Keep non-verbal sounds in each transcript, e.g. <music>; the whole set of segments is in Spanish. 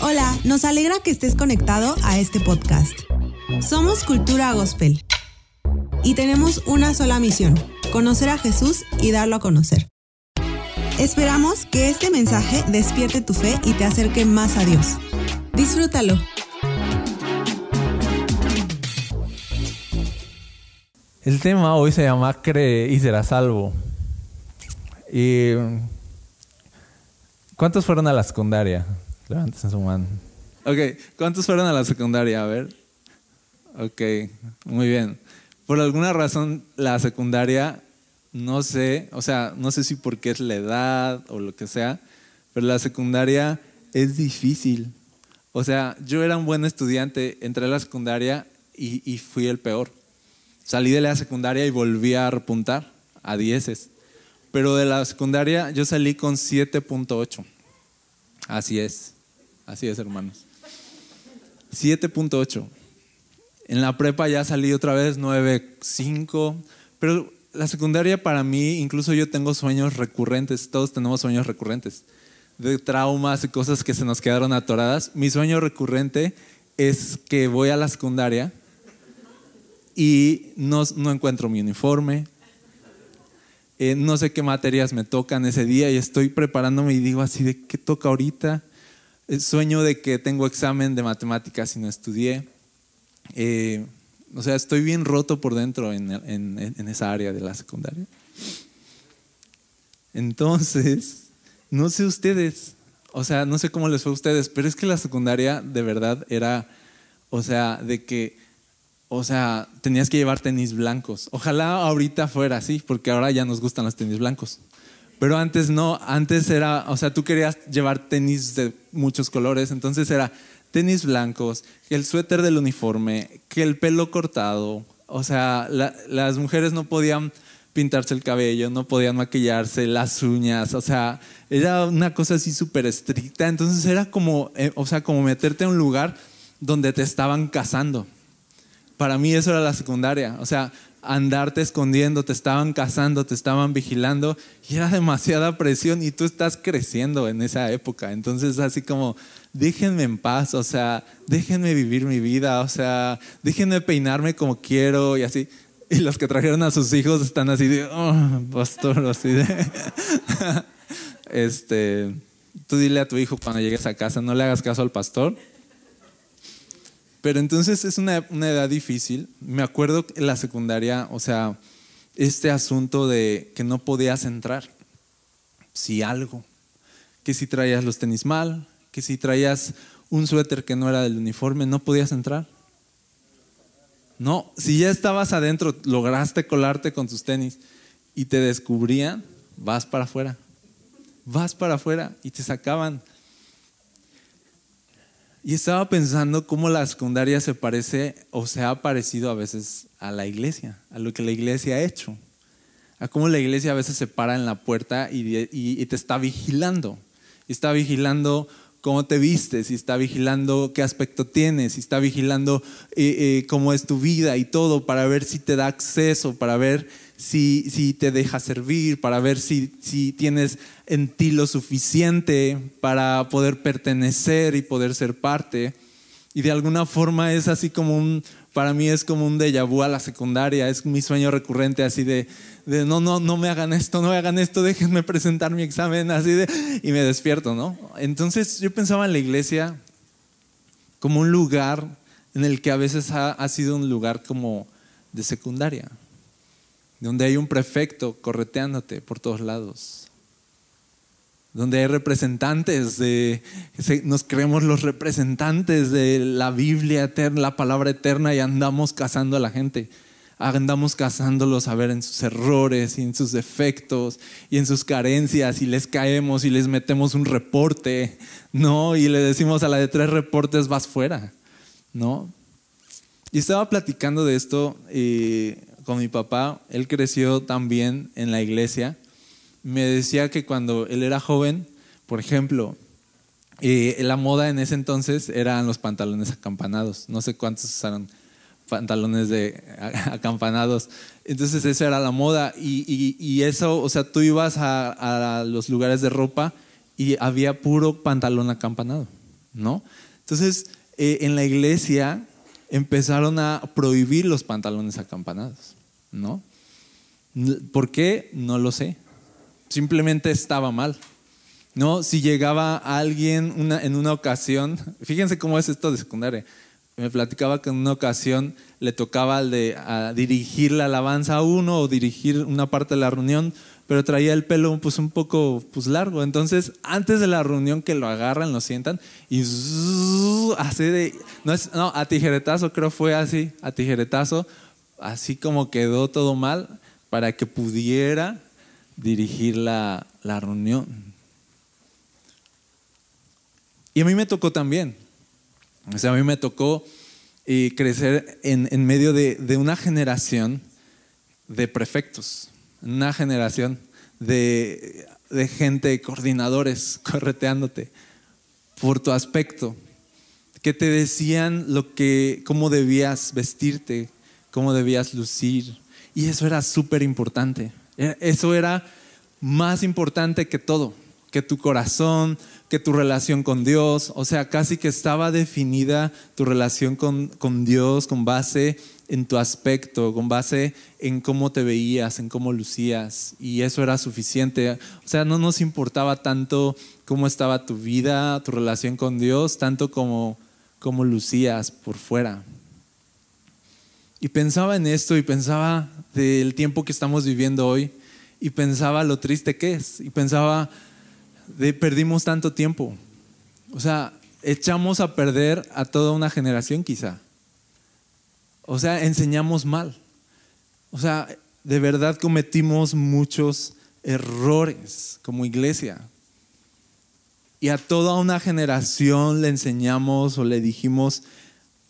Hola, nos alegra que estés conectado a este podcast. Somos Cultura Gospel y tenemos una sola misión, conocer a Jesús y darlo a conocer. Esperamos que este mensaje despierte tu fe y te acerque más a Dios. Disfrútalo. El tema hoy se llama Cree y será salvo. Y, ¿Cuántos fueron a la secundaria? Levanten su mano. Ok, ¿cuántos fueron a la secundaria? A ver. Ok, muy bien. Por alguna razón, la secundaria, no sé, o sea, no sé si porque es la edad o lo que sea, pero la secundaria es difícil. O sea, yo era un buen estudiante, entré a la secundaria y, y fui el peor. Salí de la secundaria y volví a repuntar a dieces. Pero de la secundaria yo salí con 7.8. Así es, así es hermanos. 7.8. En la prepa ya salí otra vez 9.5. Pero la secundaria para mí, incluso yo tengo sueños recurrentes, todos tenemos sueños recurrentes, de traumas y cosas que se nos quedaron atoradas. Mi sueño recurrente es que voy a la secundaria y no, encuentro mi uniforme, eh, no sé qué materias me tocan ese día y estoy preparándome y digo así de qué toca ahorita. El sueño de que tengo examen de matemáticas y no estudié. Eh, o sea, estoy bien roto por dentro en, en, en esa área de la secundaria. Entonces, no sé ustedes, o sea, no sé cómo les fue a ustedes, pero es que la secundaria de verdad era, o sea, de que o sea, tenías que llevar tenis blancos. Ojalá ahorita fuera así, porque ahora ya nos gustan los tenis blancos. Pero antes no, antes era, o sea, tú querías llevar tenis de muchos colores, entonces era tenis blancos, el suéter del uniforme, que el pelo cortado. O sea, las mujeres no podían pintarse el cabello, no podían maquillarse, las uñas, o sea, era una cosa así súper estricta. Entonces era como, eh, o sea, como meterte a un lugar donde te estaban casando. Para mí eso era la secundaria, o sea, andarte escondiendo, te estaban cazando, te estaban vigilando y era demasiada presión y tú estás creciendo en esa época. Entonces así como, déjenme en paz, o sea, déjenme vivir mi vida, o sea, déjenme peinarme como quiero y así. Y los que trajeron a sus hijos están así de, oh, pastor, así de... <laughs> este, tú dile a tu hijo cuando llegues a casa, no le hagas caso al pastor pero entonces es una, edad difícil. Me acuerdo en la secundaria, o sea, este asunto de que no podías entrar. Si algo. Que si traías los tenis mal, que si traías un suéter que no era del uniforme, no podías entrar. No, si ya estabas adentro, lograste colarte con tus tenis y te descubrían, vas para afuera. Vas para afuera y te sacaban. Y estaba pensando cómo la secundaria se parece o se ha parecido a veces a la iglesia, a lo que la iglesia ha hecho, a cómo la iglesia a veces se para en la puerta y, te está vigilando. Está vigilando cómo te vistes, está vigilando qué aspecto tienes, está vigilando eh, eh, cómo es tu vida y todo para ver si te da acceso, para ver si, si te deja servir, para ver si, si tienes en ti lo suficiente para poder pertenecer y poder ser parte. Y de alguna forma es así como un, para mí es como un déjà vu a la secundaria, es mi sueño recurrente así de, de, no, no, no me hagan esto, no me hagan esto, <laughs> déjenme presentar mi examen, así de, y me despierto, ¿no? Entonces yo pensaba en la iglesia como un lugar en el que a veces ha sido un lugar como de secundaria donde hay un prefecto correteándote por todos lados, donde hay representantes de, nos creemos los representantes de la Biblia eterna, la palabra eterna y andamos cazando a la gente. Andamos cazándolos a ver en sus errores y en sus defectos y en sus carencias y les caemos y les metemos un reporte, ¿no? Y le decimos a la de tres reportes vas fuera, ¿no? Y estaba platicando de esto eh, con mi papá, él creció también en la iglesia. Me decía que cuando él era joven, por ejemplo, eh, la moda en ese entonces eran los pantalones acampanados. No sé cuántos usaron pantalones de <laughs> acampanados. Entonces esa era la moda y, eso, o sea, tú ibas a, los lugares de ropa y había puro pantalón acampanado. ¿no? Entonces, eh, en la iglesia empezaron a prohibir los pantalones acampanados, ¿no? ¿Por qué? No lo sé. Simplemente estaba mal. ¿No? Si llegaba alguien en una ocasión, fíjense cómo es esto de secundaria. Me platicaba que en una ocasión le tocaba a dirigir la alabanza a uno o dirigir una parte de la reunión, pero traía el pelo pues un poco pues largo. Entonces, antes de la reunión que lo agarran, lo sientan y así de no, a tijeretazo creo fue así, a tijeretazo, así como quedó todo mal para que pudiera dirigir la, la reunión. Y a mí me tocó también. O sea, a mí me tocó eh, crecer en, en medio de, de, una generación de prefectos, una generación de, de gente, coordinadores, <laughs> correteándote por tu aspecto, que te decían lo que, cómo debías vestirte, cómo debías lucir. Y eso era súper importante. E, eso era más importante que todo, que tu corazón, que tu relación con Dios. O sea, casi que estaba definida tu relación con, con Dios con base en tu aspecto, con base en cómo te veías, en cómo lucías. Y eso era suficiente. O sea, no nos importaba tanto cómo estaba tu vida, tu relación con Dios, tanto como cómo lucías por fuera. Y pensaba en esto y pensaba del tiempo que estamos viviendo hoy y pensaba lo triste que es y pensaba de perdimos tanto tiempo. O sea, echamos a perder a toda una generación quizá. O sea, enseñamos mal. O sea, de verdad cometimos muchos errores como iglesia. Y a toda una generación le enseñamos o le dijimos,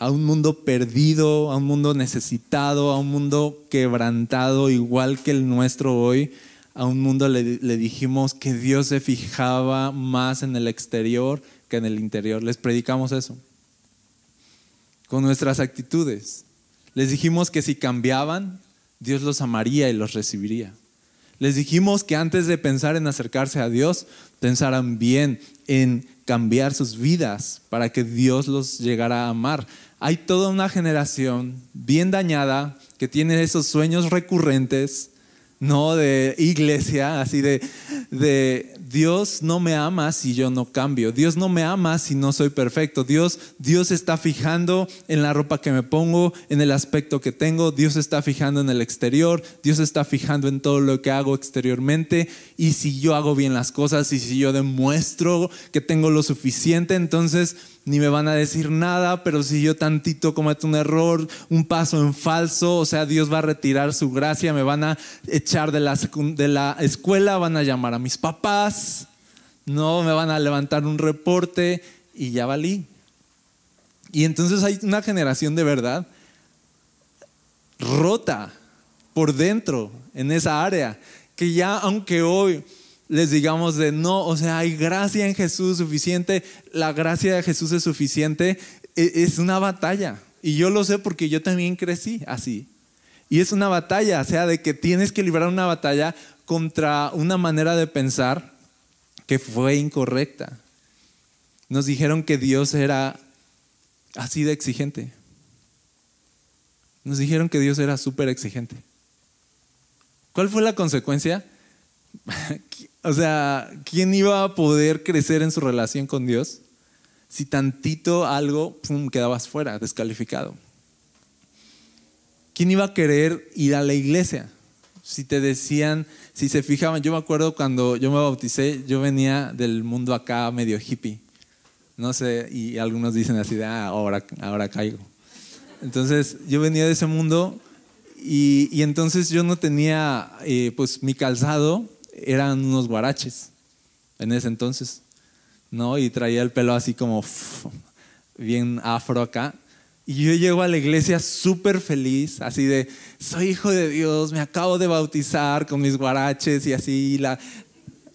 a un mundo perdido, a un mundo necesitado, a un mundo quebrantado, igual que el nuestro hoy. A un mundo le, dijimos que Dios se fijaba más en el exterior que en el interior. Les predicamos eso. Con nuestras actitudes. Les dijimos que si cambiaban, Dios los amaría y los recibiría. Les dijimos que antes de pensar en acercarse a Dios, pensaran bien en cambiar sus vidas para que Dios los llegara a amar hay toda una generación bien dañada que tiene esos sueños recurrentes, ¿no? De iglesia, así de, de Dios no me ama si yo no cambio. Dios no me ama si no soy perfecto. Dios, Dios está fijando en la ropa que me pongo, en el aspecto que tengo. Dios está fijando en el exterior. Dios está fijando en todo lo que hago exteriormente. Y si yo hago bien las cosas y si yo demuestro que tengo lo suficiente, entonces ni me van a decir nada, pero si yo tantito cometo un error, un paso en falso, o sea, Dios va a retirar su gracia, me van a echar de la, de la escuela, van a llamar a mis papás, no, me van a levantar un reporte y ya valí. Y entonces hay una generación de verdad rota por dentro en esa área, que ya aunque hoy les digamos de no, o sea, hay gracia en Jesús suficiente, la gracia de Jesús es suficiente, e, es una batalla. Y yo lo sé porque yo también crecí así. Y es una batalla, o sea, de que tienes que librar una batalla contra una manera de pensar que fue incorrecta. Nos dijeron que Dios era así de exigente. Nos dijeron que Dios era súper exigente. ¿Cuál fue la consecuencia? <laughs> O sea, ¿quién iba a poder crecer en su relación con Dios si tantito algo pum, quedabas fuera, descalificado? ¿Quién iba a querer ir a la iglesia? Si te decían, si se fijaban, yo me acuerdo cuando yo me bauticé, yo venía del mundo acá medio hippie, no sé, y algunos dicen así de, ah, ahora, ahora caigo. Entonces yo venía de ese mundo y, y entonces yo no tenía eh, pues mi calzado eran unos guaraches en ese entonces, ¿no? Y traía el pelo así como bien afro acá. Y yo llego a la iglesia súper feliz, así de, soy hijo de Dios, me acabo de bautizar con mis guaraches y así, la,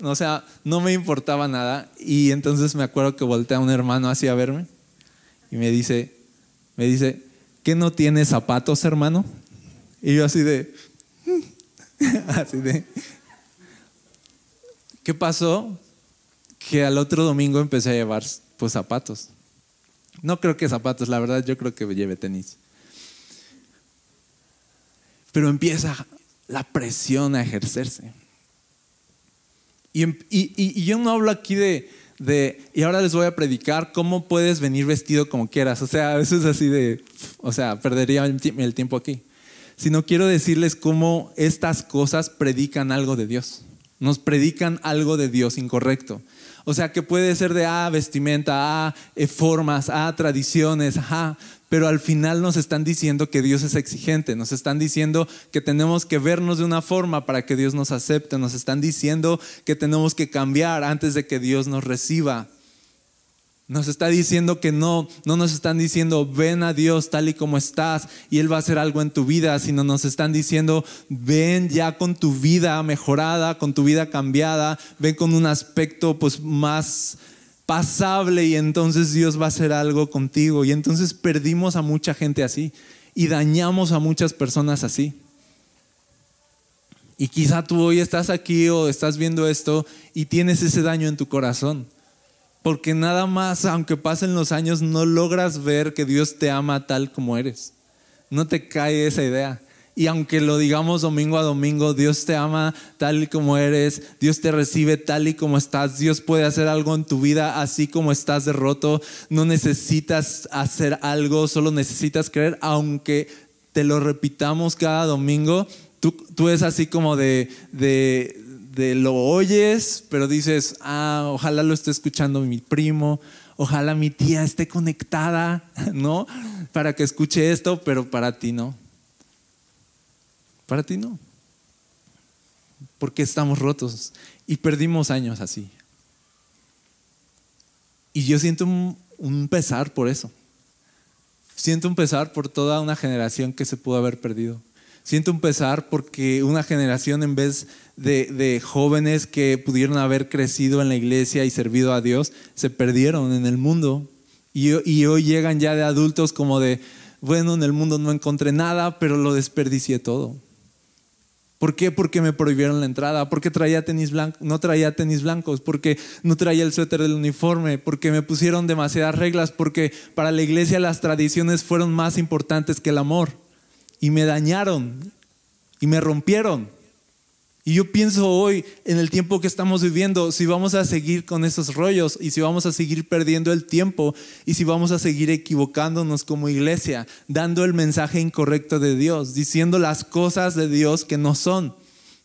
o sea, no me importaba nada. Y entonces me acuerdo que voltea un hermano así a verme y me dice, me dice, ¿qué no tienes zapatos, hermano? Y yo así de, <laughs> así de, ¿Qué pasó? Que al otro domingo empecé a llevar pues zapatos. No creo que zapatos, la verdad yo creo que lleve tenis. Pero empieza la presión a ejercerse. Y, y yo no hablo aquí de, de, y ahora les voy a predicar cómo puedes venir vestido como quieras. O sea, eso es así de, o sea, perdería el tiempo aquí. Sino quiero decirles cómo estas cosas predican algo de Dios. Nos predican algo de Dios incorrecto. O sea, que puede ser de ah, vestimenta, ah, formas, ah, tradiciones, ah, pero al final nos están diciendo que Dios es exigente, nos están diciendo que tenemos que vernos de una forma para que Dios nos acepte, nos están diciendo que tenemos que cambiar antes de que Dios nos reciba. Nos está diciendo que no, no nos están diciendo ven a Dios tal y como estás y Él va a hacer algo en tu vida, sino nos están diciendo ven ya con tu vida mejorada, con tu vida cambiada, ven con un aspecto pues más pasable y entonces Dios va a hacer algo contigo. Y entonces perdimos a mucha gente así y dañamos a muchas personas así. Y quizá tú hoy estás aquí o estás viendo esto y tienes ese daño en tu corazón porque nada más, aunque pasen los años, no logras ver que Dios te ama tal como eres. No te cae esa idea. Y aunque lo digamos domingo a domingo, Dios te ama tal y como eres, Dios te recibe tal y como estás, Dios puede hacer algo en tu vida así como estás derroto. No necesitas hacer algo, solo necesitas creer, aunque te lo repitamos cada domingo. Tú, tú es así como de, de de lo oyes, pero dices, ah, ojalá lo esté escuchando mi primo, ojalá mi tía esté conectada, <laughs> ¿no? Para que escuche esto, pero para ti no. Para ti no. Porque estamos rotos y perdimos años así. Y yo siento un, un pesar por eso. Siento un pesar por toda una generación que se pudo haber perdido. Siento un pesar porque una generación en vez de, jóvenes que pudieron haber crecido en la iglesia y servido a Dios, se perdieron en el mundo. Y, y hoy llegan ya de adultos como de, bueno, en el mundo no encontré nada, pero lo desperdicié todo. ¿Por qué? Porque me prohibieron la entrada, porque traía tenis blancos, no traía tenis blancos, porque no traía el suéter del uniforme, porque me pusieron demasiadas reglas, porque para la iglesia las tradiciones fueron más importantes que el amor y me dañaron y me rompieron. Y yo pienso hoy, en el tiempo que estamos viviendo, si vamos a seguir con esos rollos y si vamos a seguir perdiendo el tiempo y si vamos a seguir equivocándonos como iglesia, dando el mensaje incorrecto de Dios, diciendo las cosas de Dios que no son,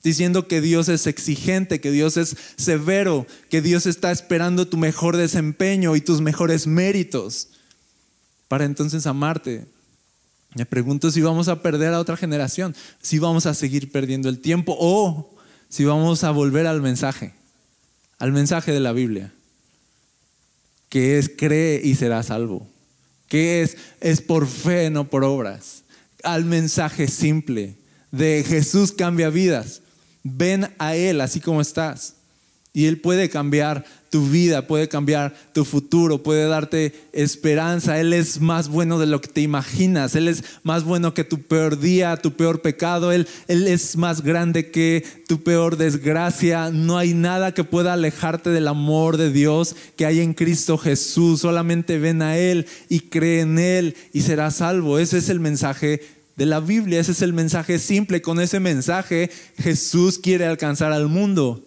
diciendo que Dios es exigente, que Dios es severo, que Dios está esperando tu mejor desempeño y tus mejores méritos para entonces amarte, me pregunto si vamos a perder a otra generación, si vamos a seguir perdiendo el tiempo o si vamos a volver al mensaje, al mensaje de la Biblia, que es cree y será salvo, que es es por fe, no por obras, al mensaje simple de Jesús cambia vidas, ven a Él así como estás y Él puede cambiar tu vida, puede cambiar tu futuro, puede darte esperanza. Él es más bueno de lo que te imaginas. Él es más bueno que tu peor día, tu peor pecado. Él, él es más grande que tu peor desgracia. No hay nada que pueda alejarte del amor de Dios que hay en Cristo Jesús. Solamente ven a Él y cree en Él y serás salvo. Ese es el mensaje de la Biblia. Ese es el mensaje simple. Con ese mensaje Jesús quiere alcanzar al mundo.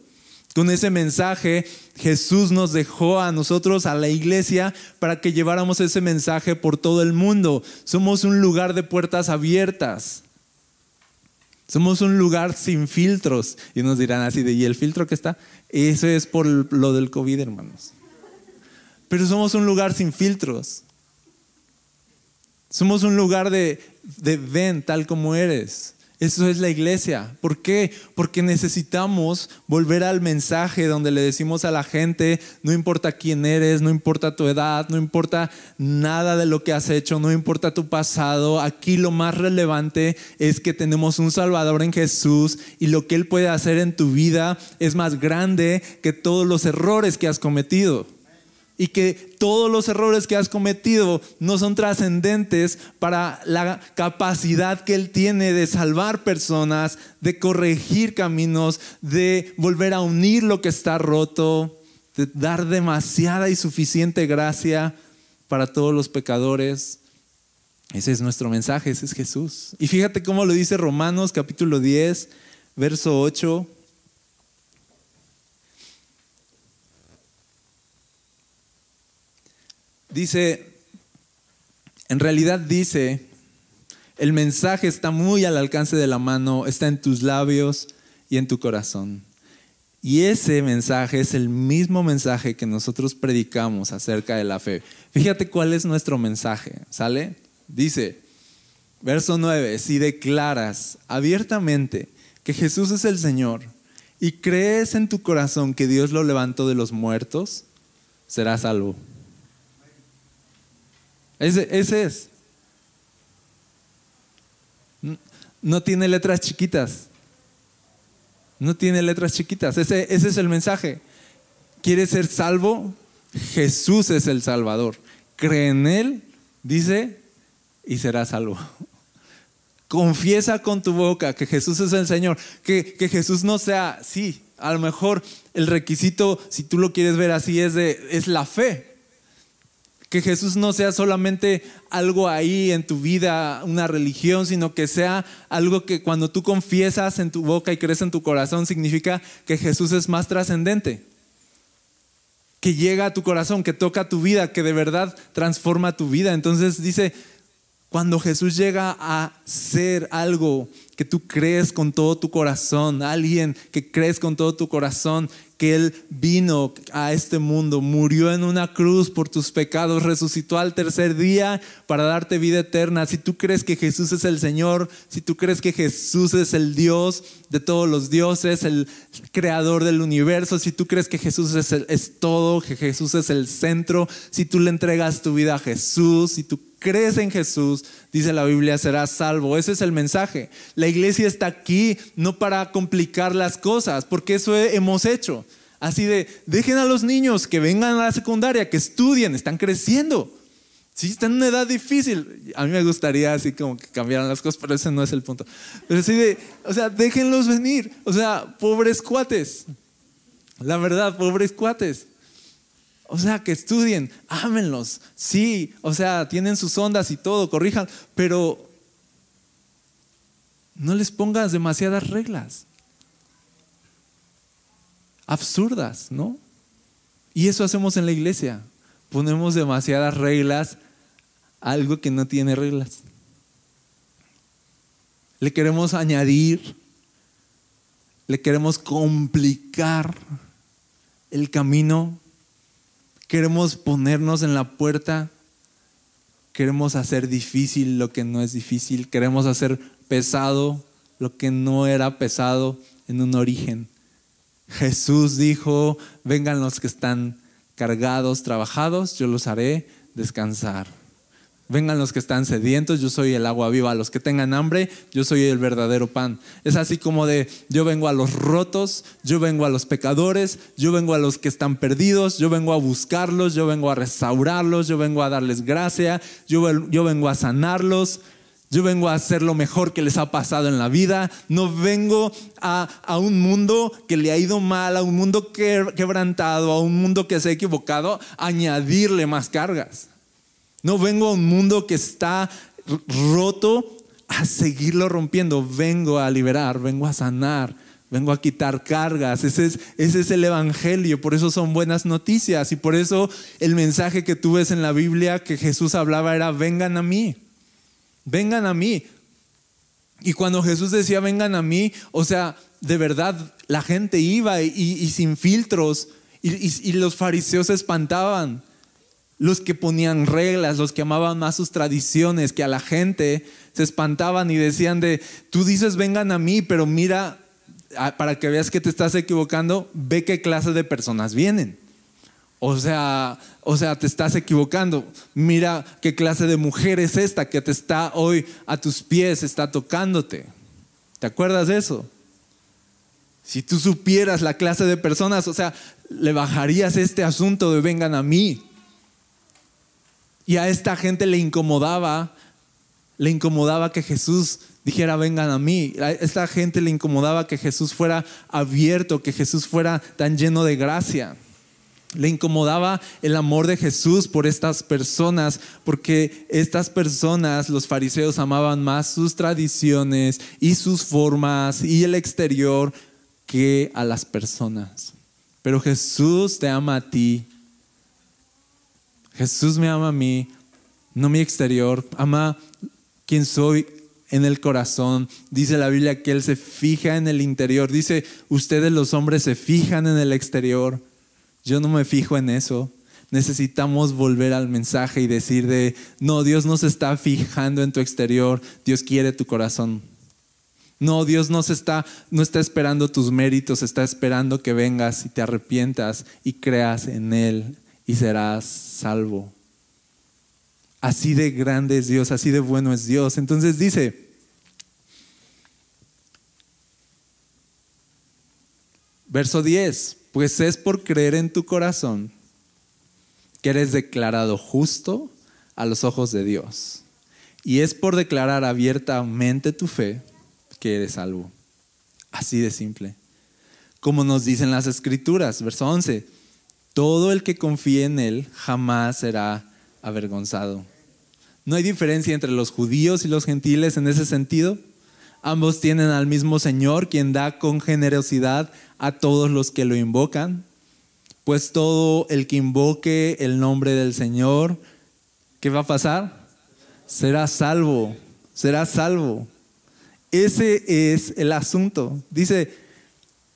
Con ese mensaje Jesús nos dejó a nosotros, a la iglesia, para que lleváramos ese mensaje por todo el mundo. Somos un lugar de puertas abiertas. Somos un lugar sin filtros. Y nos dirán así de, ¿y el filtro que está? Eso es por lo del COVID, hermanos. Pero somos un lugar sin filtros. Somos un lugar de, de ven tal como eres. Eso es la iglesia. ¿Por qué? Porque necesitamos volver al mensaje donde le decimos a la gente, no importa quién eres, no importa tu edad, no importa nada de lo que has hecho, no importa tu pasado. Aquí lo más relevante es que tenemos un Salvador en Jesús y lo que Él puede hacer en tu vida es más grande que todos los errores que has cometido y que todos los errores que has cometido no son trascendentes para la capacidad que Él tiene de salvar personas, de corregir caminos, de volver a unir lo que está roto, de dar demasiada y suficiente gracia. para todos los pecadores. Ese es nuestro mensaje, ese es Jesús. Y fíjate cómo lo dice Romanos capítulo 10, verso 8. Dice, en realidad dice, el mensaje está muy al alcance de la mano, está en tus labios y en tu corazón. Y ese mensaje es el mismo mensaje que nosotros predicamos acerca de la fe. Fíjate cuál es nuestro mensaje, ¿sale? Dice, verso 9, si declaras abiertamente que Jesús es el Señor y crees en tu corazón que Dios lo levantó de los muertos, serás salvo. Ese, ese es. No tiene letras chiquitas. No tiene letras chiquitas. Ese, ese es el mensaje. ¿Quieres ser salvo? Jesús es el Salvador. Cree en Él, dice, y serás salvo. <laughs> Confiesa con tu boca que Jesús es el Señor. Que, que Jesús no sea, sí, a lo mejor el requisito, si tú lo quieres ver así, es, de, es la fe. Que Jesús no sea solamente algo ahí en tu vida, una religión, sino que sea algo que cuando tú confiesas en tu boca y crees en tu corazón, significa que Jesús es más trascendente. Que llega a tu corazón, que toca tu vida, que de verdad transforma tu vida. Entonces dice, cuando Jesús llega a ser algo que tú crees con todo tu corazón, alguien que crees con todo tu corazón, que Él vino a este mundo, murió en una cruz por tus pecados, resucitó al tercer día para darte vida eterna. Si tú crees que Jesús es el Señor, si tú crees que Jesús es el Dios de todos los dioses, el creador del universo, si tú crees que Jesús es, es todo, que Jesús es el centro, si tú le entregas tu vida a Jesús, si tú crees en Jesús, dice la Biblia, serás salvo. Ese es el mensaje. La iglesia está aquí no para complicar las cosas, porque eso hemos hecho. Así de, dejen a los niños que vengan a la secundaria, que estudien, están creciendo. Si están en una edad difícil, a mí me gustaría así como que cambiaran las cosas, pero ese no es el punto. Pero así de, o sea, déjenlos venir. O sea, pobres cuates. La verdad, pobres cuates. O sea, que estudien, ámenlos, sí, o sea, tienen sus ondas y todo, corrijan, pero no les pongas demasiadas reglas. Absurdas, ¿no? Y eso hacemos en la iglesia. Ponemos demasiadas reglas algo que no tiene reglas. Le queremos añadir, le queremos complicar el camino Queremos ponernos en la puerta. Queremos hacer difícil lo que no es difícil. Queremos hacer pesado lo que no era pesado en un origen. Jesús dijo, vengan los que están cargados, trabajados, yo los haré descansar. Vengan los que están sedientos, yo soy el agua viva. Los que tengan hambre, yo soy el verdadero pan. Es así como de, yo vengo a los rotos, yo vengo a los pecadores, yo vengo a los que están perdidos, yo vengo a buscarlos, yo vengo a restaurarlos, yo vengo a darles gracia, yo, vengo a sanarlos, yo vengo a hacer lo mejor que les ha pasado en la vida. No vengo a, a, un mundo que le ha ido mal, a un mundo quebrantado, a un mundo que se ha equivocado, a añadirle más cargas. No vengo a un mundo que está roto a seguirlo rompiendo. Vengo a liberar, vengo a sanar, vengo a quitar cargas. Ese es, ese es el Evangelio. Por eso son buenas noticias. Y por eso el mensaje que tú ves en la Biblia que Jesús hablaba era, vengan a mí. Vengan a mí. Y cuando Jesús decía, vengan a mí, o sea, de verdad la gente iba y, sin filtros y los fariseos se espantaban los que ponían reglas, los que amaban más sus tradiciones, que a la gente se espantaban y decían de, tú dices vengan a mí, pero mira, para que veas que te estás equivocando, ve qué clase de personas vienen. O sea, o sea, te estás equivocando. Mira qué clase de mujer es esta que te está hoy a tus pies, está tocándote. ¿Te acuerdas de eso? Si tú supieras la clase de personas, o sea, le bajarías este asunto de vengan a mí. Y a esta gente le incomodaba, le incomodaba que Jesús dijera, vengan a mí. A esta gente le incomodaba que Jesús fuera abierto, que Jesús fuera tan lleno de gracia. Le incomodaba el amor de Jesús por estas personas, porque estas personas, los fariseos, amaban más sus tradiciones y sus formas y el exterior que a las personas. Pero Jesús te ama a ti. Jesús me ama a mí, no mi exterior. Ama quien soy en el corazón. Dice la Biblia que Él se fija en el interior. Dice, ustedes los hombres se fijan en el exterior. Yo no me fijo en eso. Necesitamos volver al mensaje y decir de, no, Dios no se está fijando en tu exterior, Dios quiere tu corazón. No, Dios no, se está, no está esperando tus méritos, está esperando que vengas y te arrepientas y creas en Él y serás salvo. Así de grande es Dios, así de bueno es Dios. Entonces dice, verso 10, pues es por creer en tu corazón que eres declarado justo a los ojos de Dios. Y es por declarar abiertamente tu fe que eres salvo. Así de simple. Como nos dicen las escrituras, verso 11, todo el que confíe en Él jamás será avergonzado. No hay diferencia entre los judíos y los gentiles en ese sentido. Ambos tienen al mismo Señor, quien da con generosidad a todos los que lo invocan. Pues todo el que invoque el nombre del Señor, ¿qué va a pasar? Será salvo, será salvo. Ese es el asunto. Dice,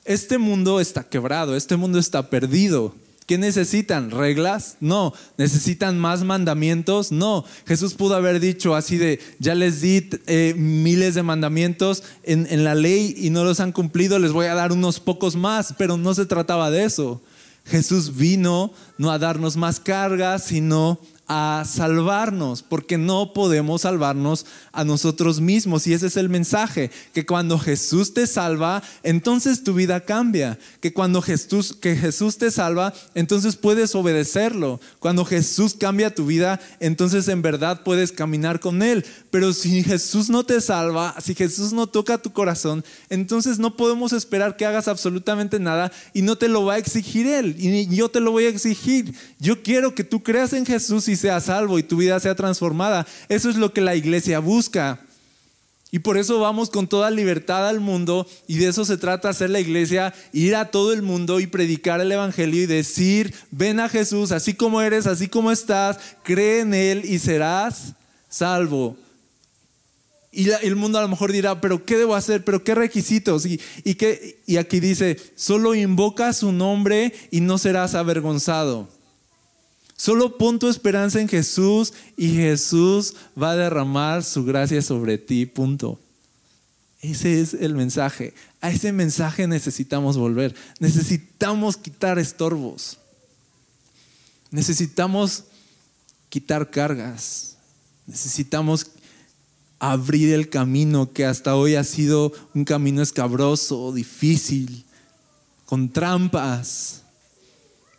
este mundo está quebrado, este mundo está perdido. ¿Qué necesitan? ¿Reglas? No. ¿Necesitan más mandamientos? No. Jesús pudo haber dicho así de, ya les di eh, miles de mandamientos en, en la ley y no los han cumplido, les voy a dar unos pocos más, pero no se trataba de eso. Jesús vino no a darnos más cargas, sino a salvarnos, porque no podemos salvarnos a nosotros mismos. Y ese es el mensaje, que cuando Jesús te salva, entonces tu vida cambia. Que cuando Jesús, que Jesús te salva, entonces puedes obedecerlo. Cuando Jesús cambia tu vida, entonces en verdad puedes caminar con Él. Pero si Jesús no te salva, si Jesús no toca tu corazón, entonces no podemos esperar que hagas absolutamente nada y no te lo va a exigir Él. Y yo te lo voy a exigir. Yo quiero que tú creas en Jesús y seas salvo y tu vida sea transformada. Eso es lo que la iglesia busca. Y por eso vamos con toda libertad al mundo y de eso se trata hacer la iglesia, ir a todo el mundo y predicar el Evangelio y decir, ven a Jesús así como eres, así como estás, cree en Él y serás salvo. Y el mundo a lo mejor dirá, pero ¿qué debo hacer? ¿Pero qué requisitos? Y, y, y aquí dice, solo invoca su nombre y no serás avergonzado. Solo pon tu esperanza en Jesús y Jesús va a derramar su gracia sobre ti, punto. Ese es el mensaje. A ese mensaje necesitamos volver. Necesitamos quitar estorbos. Necesitamos quitar cargas. Necesitamos abrir el camino que hasta hoy ha sido un camino escabroso, difícil, con trampas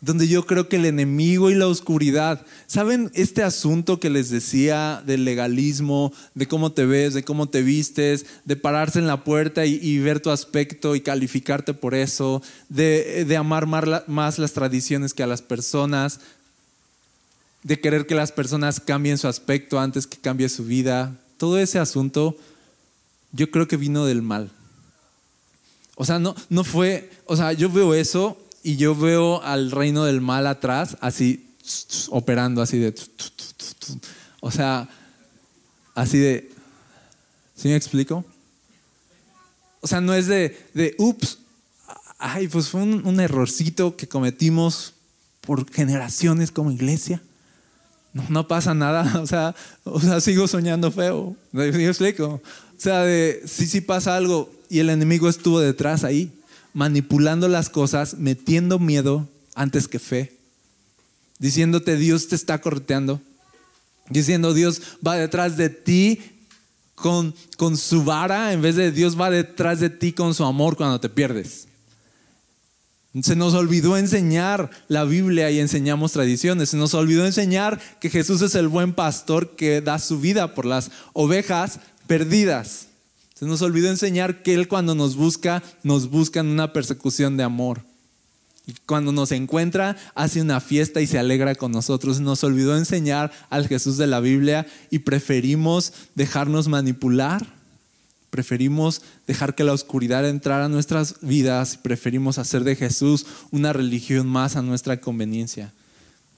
donde yo creo que el enemigo y la oscuridad, ¿saben este asunto que les decía del legalismo, de cómo te ves, de cómo te vistes, de pararse en la puerta y, ver tu aspecto y calificarte por eso, de, amar más las tradiciones que a las personas, de querer que las personas cambien su aspecto antes que cambie su vida? Todo ese asunto yo creo que vino del mal. O sea, no, no fue, o sea, yo veo eso y yo veo al reino del mal atrás, así operando, así de. O sea, así de. ¿Sí me explico? O sea, no es de, de ups, ay, pues fue un, errorcito que cometimos por generaciones como iglesia. No, no pasa nada, <laughs> o sea, o sea, sigo soñando feo. ¿Sí me explico? O sea, de sí, sí pasa algo y el enemigo estuvo detrás ahí manipulando las cosas, metiendo miedo antes que fe, diciéndote Dios te está corteando, diciendo Dios va detrás de ti con, con su vara, en vez de Dios va detrás de ti con su amor cuando te pierdes. Se nos olvidó enseñar la Biblia y enseñamos tradiciones. Se nos olvidó enseñar que Jesús es el buen pastor que da su vida por las ovejas perdidas. Se nos olvidó enseñar que Él cuando nos busca, nos busca en una persecución de amor. Y cuando nos encuentra, hace una fiesta y se alegra con nosotros. Nos olvidó enseñar al Jesús de la Biblia y preferimos dejarnos manipular. Preferimos dejar que la oscuridad entrara a nuestras vidas. Preferimos hacer de Jesús una religión más a nuestra conveniencia.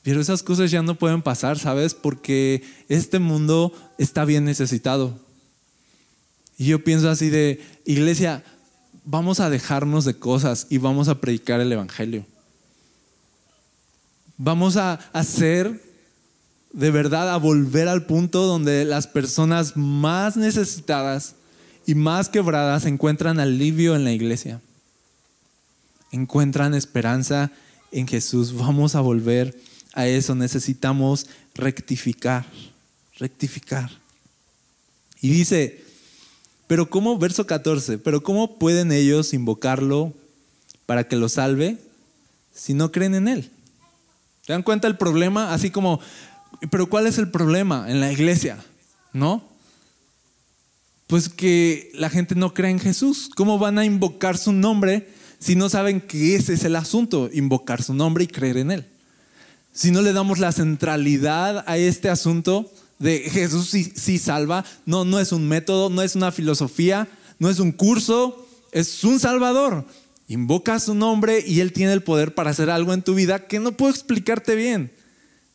Pero esas cosas ya no pueden pasar, ¿sabes? Porque este mundo está bien necesitado. Y yo pienso así de, iglesia, vamos a dejarnos de cosas y vamos a predicar el Evangelio. Vamos a hacer de verdad, a volver al punto donde las personas más necesitadas y más quebradas encuentran alivio en la iglesia. Encuentran esperanza en Jesús. Vamos a volver a eso. Necesitamos rectificar, rectificar. Y dice, pero ¿cómo, verso 14, pero ¿cómo pueden ellos invocarlo para que lo salve si no creen en Él? ¿Te dan cuenta el problema? Así como, pero ¿cuál es el problema en la iglesia? ¿No? Pues que la gente no cree en Jesús. ¿Cómo van a invocar su nombre si no saben que ese es el asunto? Invocar su nombre y creer en Él. Si no le damos la centralidad a este asunto, de Jesús sí, salva. No, no es un método, no es una filosofía, no es un curso, es un salvador. Invoca su nombre y Él tiene el poder para hacer algo en tu vida que no puedo explicarte bien,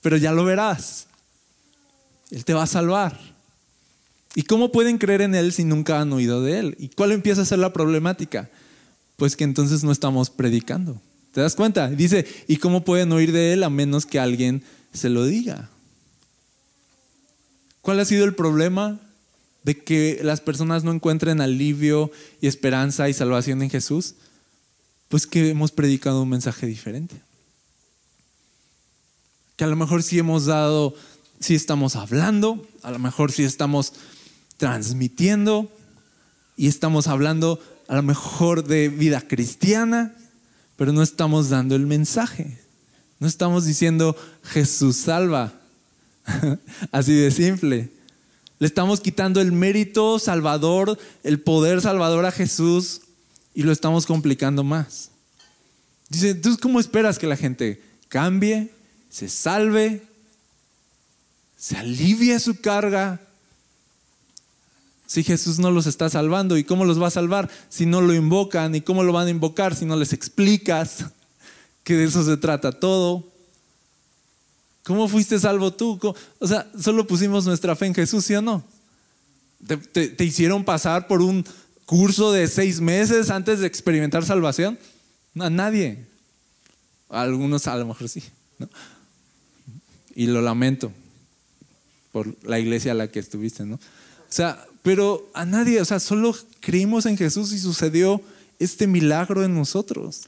pero ya lo verás. Él te va a salvar. ¿Y cómo pueden creer en Él si nunca han oído de Él? ¿Y cuál empieza a ser la problemática? Pues que entonces no estamos predicando. ¿Te das cuenta? Dice, ¿y cómo pueden oír de Él a menos que alguien se lo diga? ¿Cuál ha sido el problema? De que las personas no encuentren alivio y esperanza y salvación en Jesús. Pues que hemos predicado un mensaje diferente. Que a lo mejor sí hemos dado, sí estamos hablando, a lo mejor sí estamos transmitiendo y estamos hablando a lo mejor de vida cristiana, pero no estamos dando el mensaje. No estamos diciendo Jesús salva, <laughs> Así de simple. Le estamos quitando el mérito salvador, el poder salvador a Jesús y lo estamos complicando más. Dice, entonces, ¿cómo esperas que la gente cambie, se salve, se alivie su carga? Si Jesús no los está salvando, ¿y cómo los va a salvar si no lo invocan? ¿Y cómo lo van a invocar si no les explicas <laughs> que de eso se trata todo? ¿Cómo fuiste salvo tú? O sea, solo pusimos nuestra fe en Jesús, ¿sí o no? ¿Te, hicieron pasar por un curso de seis meses antes de experimentar salvación? No, a nadie. algunos a lo mejor sí. Y lo lamento por la iglesia a la que estuviste, ¿no? O sea, pero a nadie, o sea, solo creímos en Jesús y sucedió este milagro en nosotros.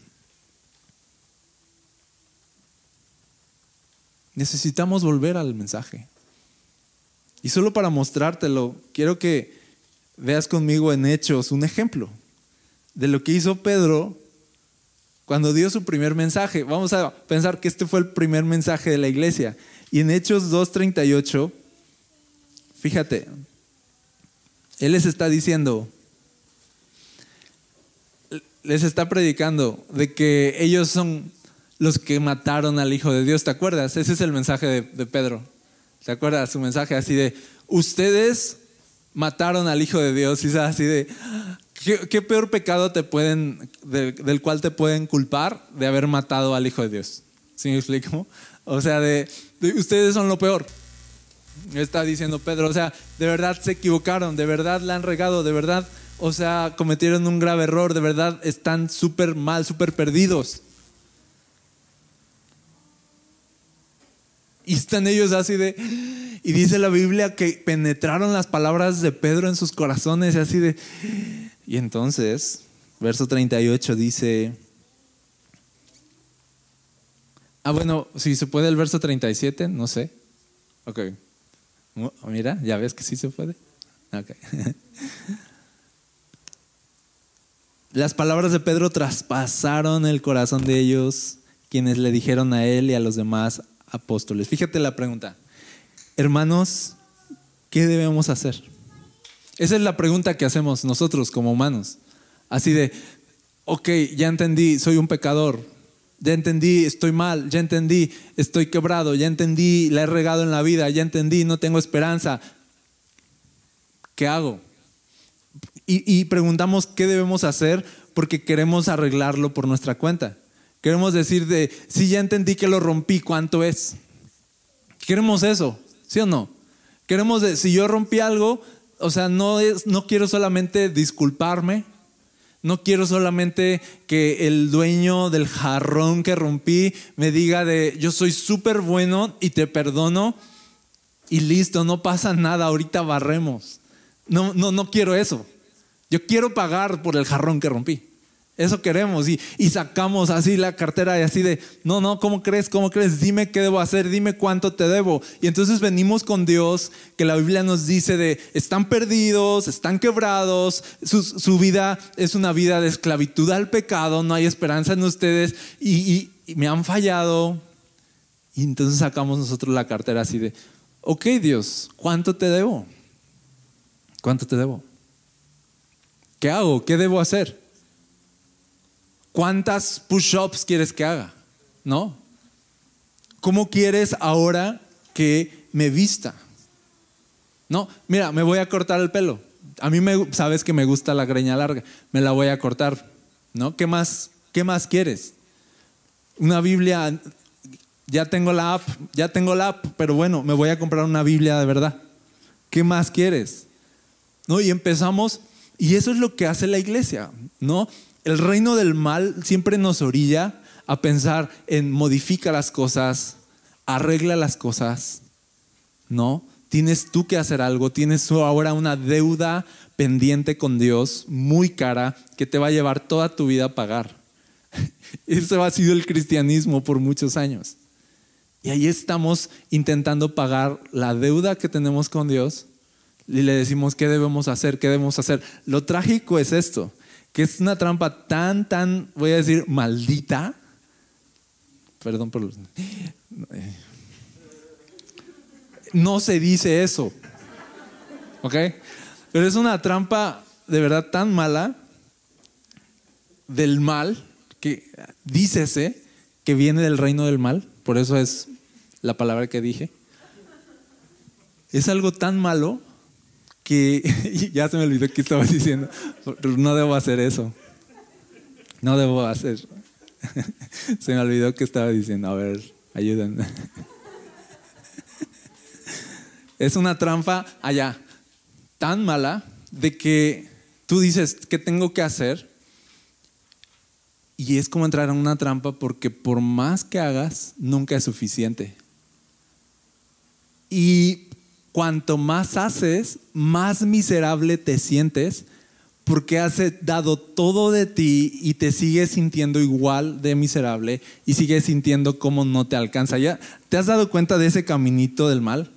Necesitamos volver al mensaje. Y solo para mostrártelo, quiero que veas conmigo en Hechos un ejemplo de lo que hizo Pedro cuando dio su primer mensaje. Vamos a pensar que este fue el primer mensaje de la iglesia. Y en Hechos 2.38, fíjate, Él les está diciendo, les está predicando de que ellos son los que mataron al Hijo de Dios. ¿Te acuerdas? Ese es el mensaje de, Pedro. ¿Te acuerdas? Su mensaje así de, ustedes mataron al Hijo de Dios. Y es así de, ¿qué, peor pecado te pueden, del cual te pueden culpar de haber matado al Hijo de Dios? ¿Sí me explico? O sea, de, ustedes son lo peor. Está diciendo Pedro, o sea, de verdad se equivocaron, de verdad la han regado, de verdad, o sea, cometieron un grave error, de verdad están súper mal, súper perdidos. Y están ellos así de... Y dice la Biblia que penetraron las palabras de Pedro en sus corazones así de... Y entonces, verso 38 dice... Ah, bueno, si se puede el verso 37, no sé. Ok. Mira, ya ves que sí se puede. Ok. <laughs> Las palabras de Pedro traspasaron el corazón de ellos, quienes le dijeron a él y a los demás, apóstoles. Fíjate la pregunta. Hermanos, ¿qué debemos hacer? Esa es la pregunta que hacemos nosotros como humanos. Así de, ok, ya entendí, soy un pecador. ya entendí, estoy mal, ya entendí, estoy quebrado, ya entendí, la he regado en la vida, ya entendí, no tengo esperanza. ¿Qué hago? Y, preguntamos qué debemos hacer porque queremos arreglarlo por nuestra cuenta. Queremos decir de, si ya entendí que lo rompí, ¿cuánto es? Queremos eso, ¿sí o no? Queremos, de, si yo rompí algo, o sea, no, es, no quiero solamente disculparme, no quiero solamente que el dueño del jarrón que rompí me diga de yo soy súper bueno y te perdono y listo, no pasa nada, ahorita barremos. No, no, no quiero eso. Yo quiero pagar por el jarrón que rompí. Eso queremos y, sacamos así la cartera y así de, no, no, ¿cómo crees? ¿Cómo crees? Dime qué debo hacer, dime cuánto te debo. Y entonces venimos con Dios, que la Biblia nos dice de, están perdidos, están quebrados, su, vida es una vida de esclavitud al pecado, no hay esperanza en ustedes y, y me han fallado. Y entonces sacamos nosotros la cartera así de, ok Dios, ¿cuánto te debo? ¿Cuánto te debo? ¿Qué hago? ¿Qué debo hacer? ¿Cuántas push-ups quieres que haga? ¿No? ¿Cómo quieres ahora que me vista? No, mira, me voy a cortar el pelo. A mí me, sabes que me gusta la greña larga, me la voy a cortar. ¿No? ¿Qué más, qué más quieres? Una Biblia, ya tengo la app, ya tengo la app, pero bueno, me voy a comprar una Biblia de verdad. ¿Qué más quieres? ¿No? Y empezamos, y eso es lo que hace la iglesia, ¿no? El reino del mal siempre nos orilla a pensar en modifica las cosas, arregla las cosas. No, tienes tú que hacer algo, tienes ahora una deuda pendiente con Dios muy cara que te va a llevar toda tu vida a pagar. <laughs> Eso ha sido el cristianismo por muchos años. Y ahí estamos intentando pagar la deuda que tenemos con Dios y le decimos qué debemos hacer, qué debemos hacer. Lo trágico es esto, que es una trampa tan, tan, voy a decir, maldita. Perdón por los... No se dice eso. ¿Ok? Pero es una trampa de verdad tan mala del mal que dícese que viene del reino del mal. Por eso es la palabra que dije. Es algo tan malo que <laughs> ya se me olvidó que estaba diciendo. No debo hacer eso. No debo hacer. <laughs> Se me olvidó que estaba diciendo. A ver, ayúdenme. <laughs> Es una trampa allá tan mala de que tú dices, ¿qué tengo que hacer? Y es como entrar en una trampa porque por más que hagas, nunca es suficiente. Y cuanto más haces, más miserable te sientes porque has dado todo de ti y te sigues sintiendo igual de miserable y sigues sintiendo como no te alcanza. ¿Ya te has dado cuenta de ese caminito del mal?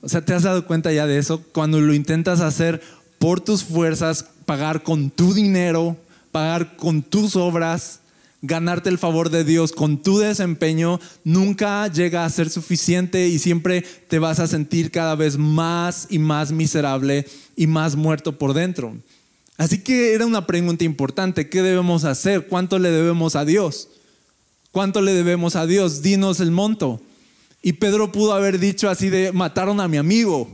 O sea, ¿te has dado cuenta ya de eso? Cuando lo intentas hacer por tus fuerzas, pagar con tu dinero, pagar con tus obras, ganarte el favor de Dios con tu desempeño nunca llega a ser suficiente y siempre te vas a sentir cada vez más y más miserable y más muerto por dentro. Así que era una pregunta importante, ¿qué debemos hacer? ¿Cuánto le debemos a Dios? ¿Cuánto le debemos a Dios? Dinos el monto. Y Pedro pudo haber dicho así de, mataron a mi amigo.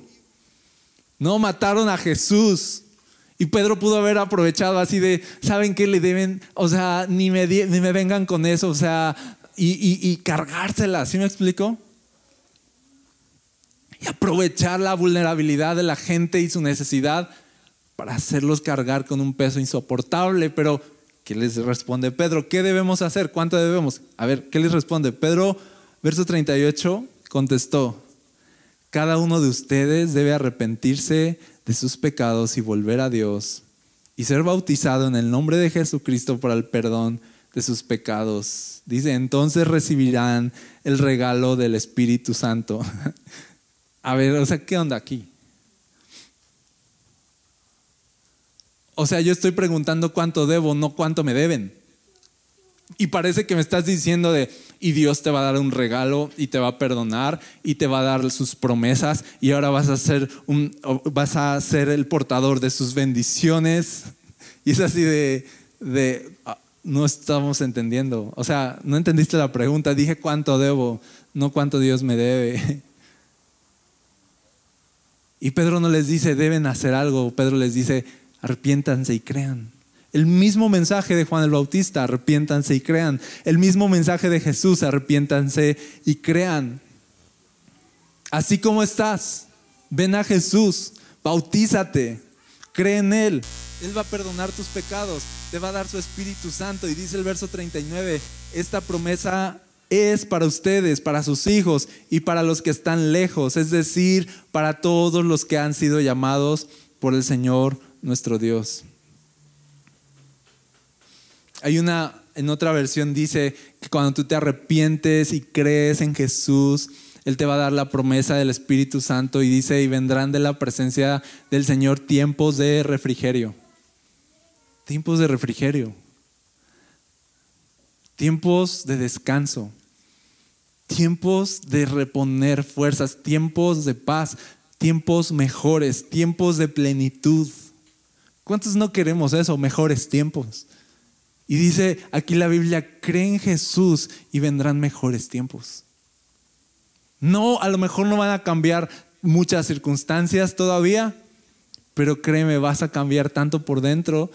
No, mataron a Jesús. Y Pedro pudo haber aprovechado así de, ¿saben qué le deben? O sea, ni me, ni me vengan con eso, o sea, y, y, y cargársela, ¿sí me explico? Y aprovechar la vulnerabilidad de la gente y su necesidad para hacerlos cargar con un peso insoportable. Pero, ¿qué les responde Pedro? ¿Qué debemos hacer? ¿Cuánto debemos? A ver, ¿qué les responde? Pedro, verso 38, contestó, cada uno de ustedes debe arrepentirse de sus pecados y volver a Dios y ser bautizado en el nombre de Jesucristo para el perdón de sus pecados. Dice, entonces recibirán el regalo del Espíritu Santo. <laughs> A ver, o sea, ¿qué onda aquí? O sea, yo estoy preguntando cuánto debo, no cuánto me deben. Y parece que me estás diciendo de, y Dios te va a dar un regalo y te va a perdonar y te va a dar sus promesas y ahora vas a ser, un, vas a ser el portador de sus bendiciones. Y es así de, de no estamos entendiendo. O sea, no entendiste la pregunta. Dije cuánto debo, no cuánto Dios me debe. <laughs> Y Pedro no les dice, deben hacer algo. Pedro les dice, arrepiéntanse y crean. El mismo mensaje de Juan el Bautista, arrepiéntanse y crean. El mismo mensaje de Jesús, arrepiéntanse y crean. Así como estás, ven a Jesús, bautízate, cree en Él. Él va a perdonar tus pecados, te va a dar su Espíritu Santo. Y dice el verso 39, esta promesa es para ustedes, para sus hijos y para los que están lejos, es decir, para todos los que han sido llamados por el Señor nuestro Dios. Hay una, en otra versión dice que cuando tú te arrepientes y crees en Jesús, Él te va a dar la promesa del Espíritu Santo y dice, y vendrán de la presencia del Señor tiempos de refrigerio. Tiempos de refrigerio. Tiempos de descanso. Tiempos de reponer fuerzas. Tiempos de paz. Tiempos mejores. Tiempos de plenitud. ¿Cuántos no queremos eso? Mejores tiempos. Y dice aquí la Biblia, cree en Jesús y vendrán mejores tiempos. No, a lo mejor no van a cambiar muchas circunstancias todavía, pero créeme, vas a cambiar tanto por dentro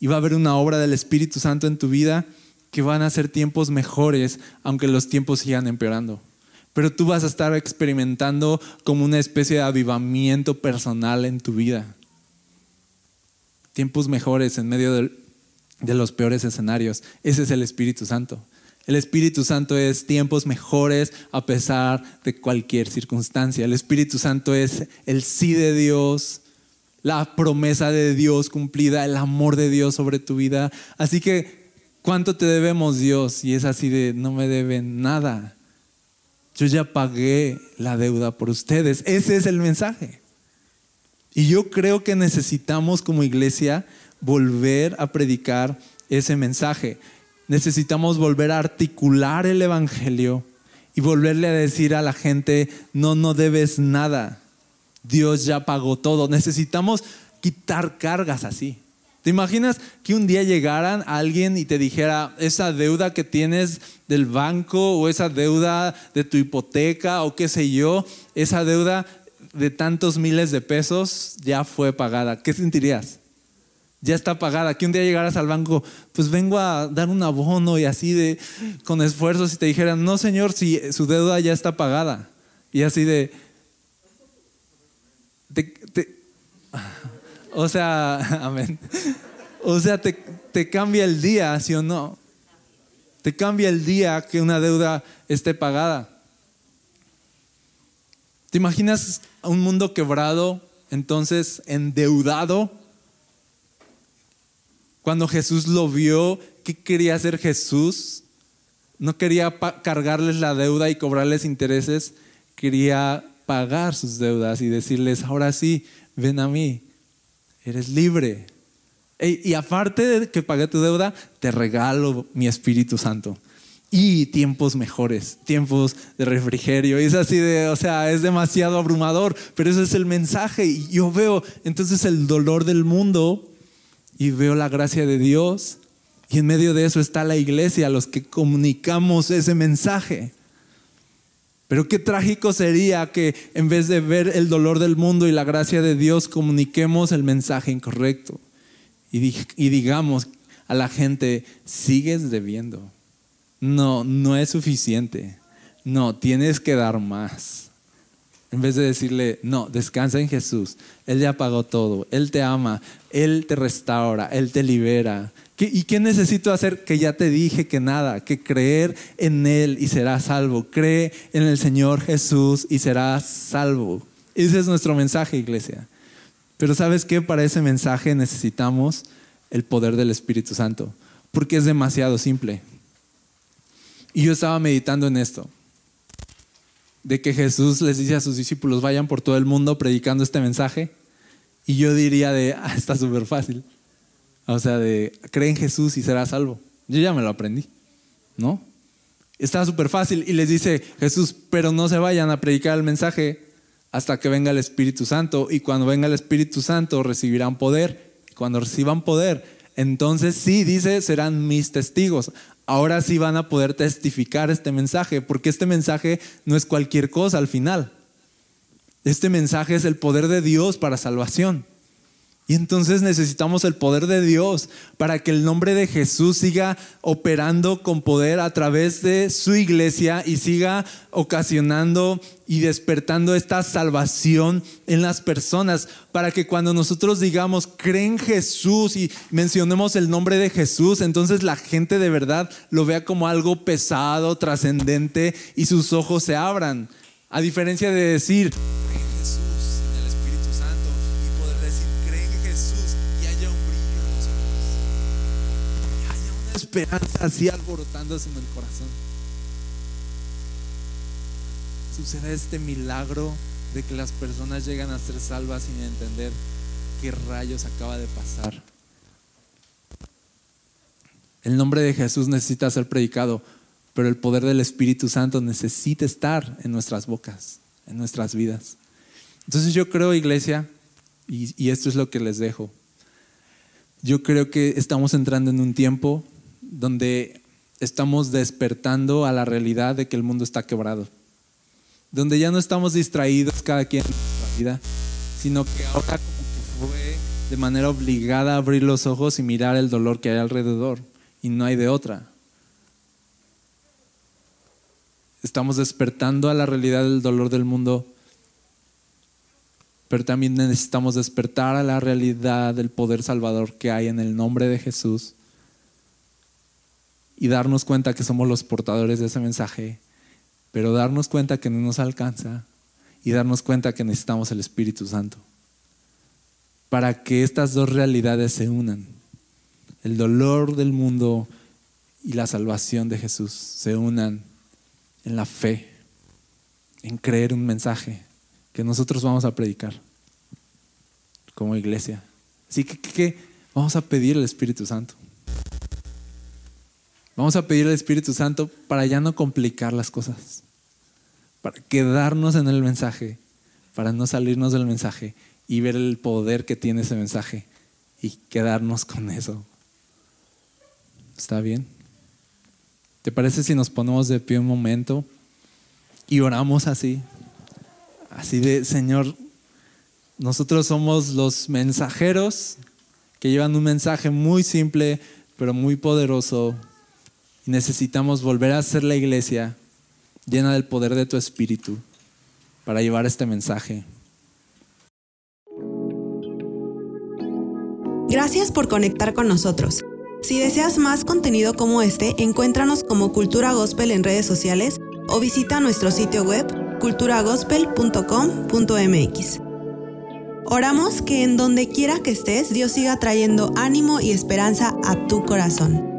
y va a haber una obra del Espíritu Santo en tu vida que van a ser tiempos mejores, aunque los tiempos sigan empeorando. Pero tú vas a estar experimentando como una especie de avivamiento personal en tu vida. Tiempos mejores en medio de, de los peores escenarios. Ese es el Espíritu Santo. El Espíritu Santo es tiempos mejores a pesar de cualquier circunstancia. El Espíritu Santo es el sí de Dios, la promesa de Dios cumplida, el amor de Dios sobre tu vida. Así que ¿Cuánto te debemos Dios? Y es así de, no me deben nada. Yo ya pagué la deuda por ustedes. Ese es el mensaje. Y yo creo que necesitamos como iglesia volver a predicar ese mensaje. Necesitamos volver a articular el Evangelio y volverle a decir a la gente, no, no debes nada. Dios ya pagó todo. Necesitamos quitar cargas así. ¿Te imaginas que un día llegaran alguien y te dijera, esa deuda que tienes del banco o esa deuda de tu hipoteca o qué sé yo, esa deuda de tantos miles de pesos ya fue pagada? ¿Qué sentirías? Ya está pagada. Que un día llegaras al banco, pues vengo a dar un abono y así de, con esfuerzos y te dijeran, no señor, si su deuda ya está pagada. Y así de, o sea, <laughs> amén. O sea, te, cambia el día, ¿sí o no? Te cambia el día que una deuda esté pagada. ¿Te imaginas un mundo quebrado, entonces endeudado? Cuando Jesús lo vio, ¿qué quería hacer Jesús? No quería cargarles la deuda y cobrarles intereses, quería pagar sus deudas y decirles, ahora sí, ven a mí, eres libre. Y aparte de que pagué tu deuda, te regalo mi Espíritu Santo. Y tiempos mejores, tiempos de refrigerio. Y es así de, o sea, es demasiado abrumador, pero ese es el mensaje. Y yo veo entonces el dolor del mundo y veo la gracia de Dios. Y en medio de eso está la iglesia, los que comunicamos ese mensaje. Pero qué trágico sería que en vez de ver el dolor del mundo y la gracia de Dios, comuniquemos el mensaje incorrecto y, digamos a la gente, sigues debiendo. No, no es suficiente. No, tienes que dar más. En vez de decirle, no, descansa en Jesús. Él ya pagó todo. Él te ama. Él te restaura. Él te libera. ¿Y qué necesito hacer? Que ya te dije que nada, que creer en Él y serás salvo. Cree en el Señor Jesús y serás salvo. Ese es nuestro mensaje, iglesia. Pero ¿sabes qué? Para ese mensaje necesitamos el poder del Espíritu Santo, porque es demasiado simple. Y yo estaba meditando en esto, de que Jesús les dice a sus discípulos, vayan por todo el mundo predicando este mensaje. Y yo diría de, ah, está súper fácil. O sea, de cree en Jesús y serás salvo. Yo ya me lo aprendí, ¿no? Está súper fácil y les dice Jesús, pero no se vayan a predicar el mensaje hasta que venga el Espíritu Santo. Y cuando venga el Espíritu Santo recibirán poder. Y cuando reciban poder, entonces sí, dice, serán mis testigos. Ahora sí van a poder testificar este mensaje, porque este mensaje no es cualquier cosa al final. Este mensaje es el poder de Dios para salvación. Y entonces necesitamos el poder de Dios para que el nombre de Jesús siga operando con poder a través de su iglesia y siga ocasionando y despertando esta salvación en las personas. Para que cuando nosotros digamos, creen Jesús y mencionemos el nombre de Jesús, entonces la gente de verdad lo vea como algo pesado, trascendente y sus ojos se abran. A diferencia de decir, esperanza así alborotándose en el corazón. Sucede este milagro de que las personas llegan a ser salvas sin entender qué rayos acaba de pasar. El nombre de Jesús necesita ser predicado, pero el poder del Espíritu Santo necesita estar en nuestras bocas, en nuestras vidas. Entonces yo creo, iglesia, y, y esto es lo que les dejo, yo creo que estamos entrando en un tiempo donde estamos despertando a la realidad de que el mundo está quebrado, donde ya no estamos distraídos cada quien en nuestra vida, sino que ahora como que fue de manera obligada abrir los ojos y mirar el dolor que hay alrededor y no hay de otra. Estamos despertando a la realidad del dolor del mundo, pero también necesitamos despertar a la realidad del poder salvador que hay en el nombre de Jesús y darnos cuenta que somos los portadores de ese mensaje, pero darnos cuenta que no nos alcanza y darnos cuenta que necesitamos el Espíritu Santo para que estas dos realidades se unan. El dolor del mundo y la salvación de Jesús se unan en la fe, en creer un mensaje que nosotros vamos a predicar como iglesia. Así que, vamos a pedir al Espíritu Santo. Vamos a pedir al Espíritu Santo para ya no complicar las cosas, para quedarnos en el mensaje, para no salirnos del mensaje y ver el poder que tiene ese mensaje y quedarnos con eso. ¿Está bien? ¿Te parece si nos ponemos de pie un momento y oramos así? Así de, Señor, nosotros somos los mensajeros que llevan un mensaje muy simple, pero muy poderoso necesitamos volver a ser la iglesia llena del poder de tu Espíritu para llevar este mensaje. Gracias por conectar con nosotros. Si deseas más contenido como este, encuéntranos como Cultura Gospel en redes sociales o visita nuestro sitio web culturagospel.com.mx. Oramos que en donde quiera que estés, Dios siga trayendo ánimo y esperanza a tu corazón.